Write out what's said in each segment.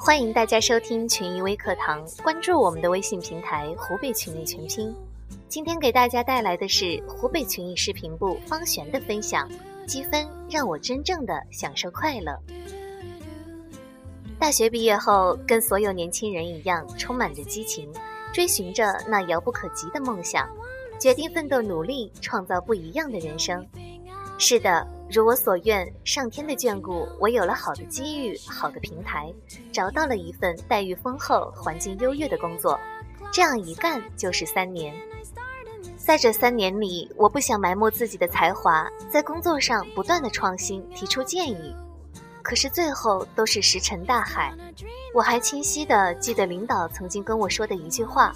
欢迎大家收听群益微课堂，关注我们的微信平台“湖北群益全拼”。今天给大家带来的是湖北群益视频部方璇的分享：积分让我真正的享受快乐。大学毕业后，跟所有年轻人一样，充满着激情，追寻着那遥不可及的梦想，决定奋斗努力，创造不一样的人生。是的，如我所愿，上天的眷顾，我有了好的机遇、好的平台，找到了一份待遇丰厚、环境优越的工作。这样一干就是三年。在这三年里，我不想埋没自己的才华，在工作上不断的创新，提出建议，可是最后都是石沉大海。我还清晰的记得领导曾经跟我说的一句话：“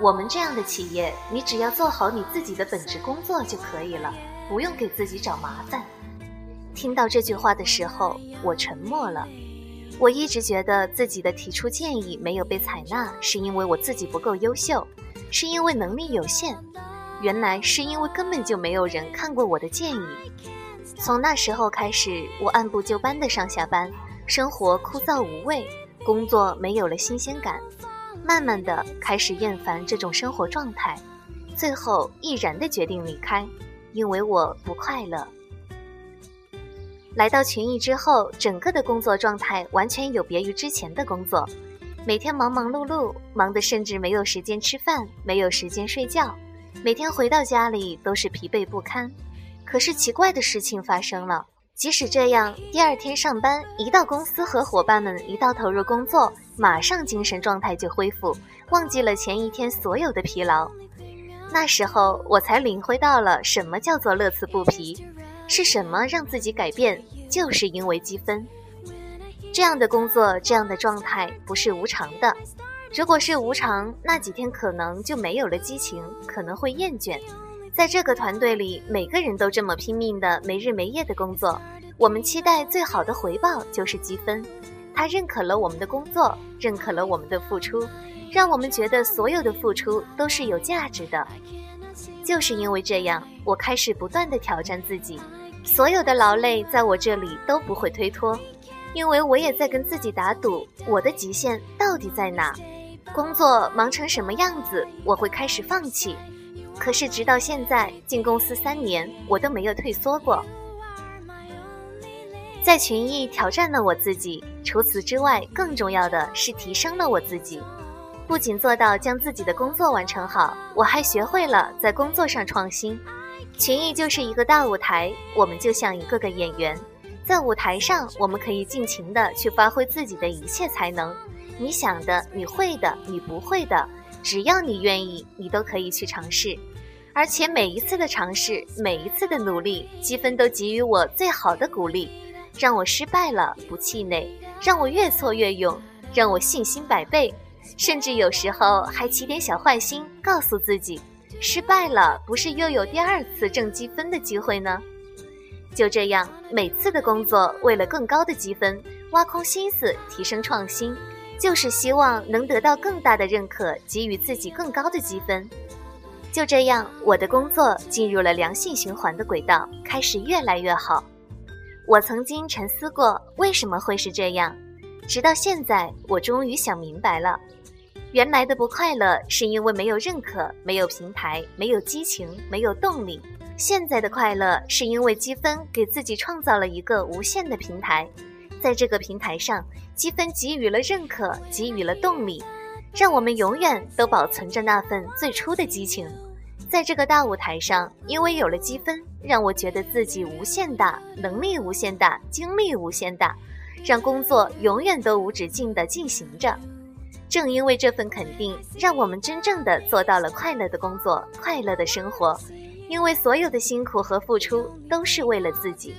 我们这样的企业，你只要做好你自己的本职工作就可以了，不用给自己找麻烦。”听到这句话的时候，我沉默了。我一直觉得自己的提出建议没有被采纳，是因为我自己不够优秀，是因为能力有限。原来是因为根本就没有人看过我的建议。从那时候开始，我按部就班的上下班，生活枯燥无味，工作没有了新鲜感，慢慢的开始厌烦这种生活状态，最后毅然的决定离开，因为我不快乐。来到群益之后，整个的工作状态完全有别于之前的工作，每天忙忙碌碌，忙得甚至没有时间吃饭，没有时间睡觉。每天回到家里都是疲惫不堪，可是奇怪的事情发生了。即使这样，第二天上班一到公司和伙伴们一到投入工作，马上精神状态就恢复，忘记了前一天所有的疲劳。那时候我才领会到了什么叫做乐此不疲，是什么让自己改变，就是因为积分。这样的工作，这样的状态不是无常的。如果是无常，那几天可能就没有了激情，可能会厌倦。在这个团队里，每个人都这么拼命的没日没夜的工作，我们期待最好的回报就是积分。他认可了我们的工作，认可了我们的付出，让我们觉得所有的付出都是有价值的。就是因为这样，我开始不断的挑战自己，所有的劳累在我这里都不会推脱，因为我也在跟自己打赌，我的极限到底在哪。工作忙成什么样子，我会开始放弃。可是直到现在，进公司三年，我都没有退缩过。在群艺挑战了我自己，除此之外，更重要的是提升了我自己。不仅做到将自己的工作完成好，我还学会了在工作上创新。群益就是一个大舞台，我们就像一个个演员，在舞台上，我们可以尽情的去发挥自己的一切才能。你想的，你会的，你不会的，只要你愿意，你都可以去尝试。而且每一次的尝试，每一次的努力，积分都给予我最好的鼓励，让我失败了不气馁，让我越挫越勇，让我信心百倍，甚至有时候还起点小坏心，告诉自己，失败了不是又有第二次挣积分的机会呢？就这样，每次的工作为了更高的积分，挖空心思提升创新。就是希望能得到更大的认可，给予自己更高的积分。就这样，我的工作进入了良性循环的轨道，开始越来越好。我曾经沉思过为什么会是这样，直到现在，我终于想明白了。原来的不快乐是因为没有认可，没有平台，没有激情，没有动力。现在的快乐是因为积分给自己创造了一个无限的平台。在这个平台上，积分给予了认可，给予了动力，让我们永远都保存着那份最初的激情。在这个大舞台上，因为有了积分，让我觉得自己无限大，能力无限大，精力无限大，让工作永远都无止境地进行着。正因为这份肯定，让我们真正的做到了快乐的工作，快乐的生活。因为所有的辛苦和付出都是为了自己。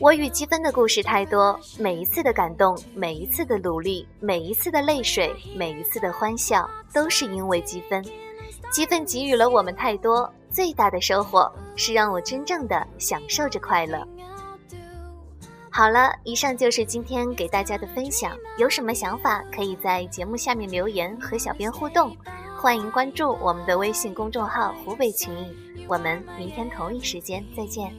我与积分的故事太多，每一次的感动，每一次的努力，每一次的泪水，每一次的欢笑，都是因为积分。积分给予了我们太多，最大的收获是让我真正的享受着快乐。好了，以上就是今天给大家的分享。有什么想法，可以在节目下面留言和小编互动。欢迎关注我们的微信公众号“湖北群艺”。我们明天同一时间再见。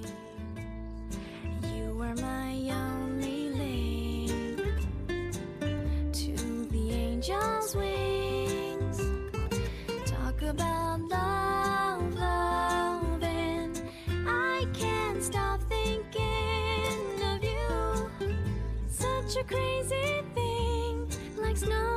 Such a crazy thing, like snowflakes.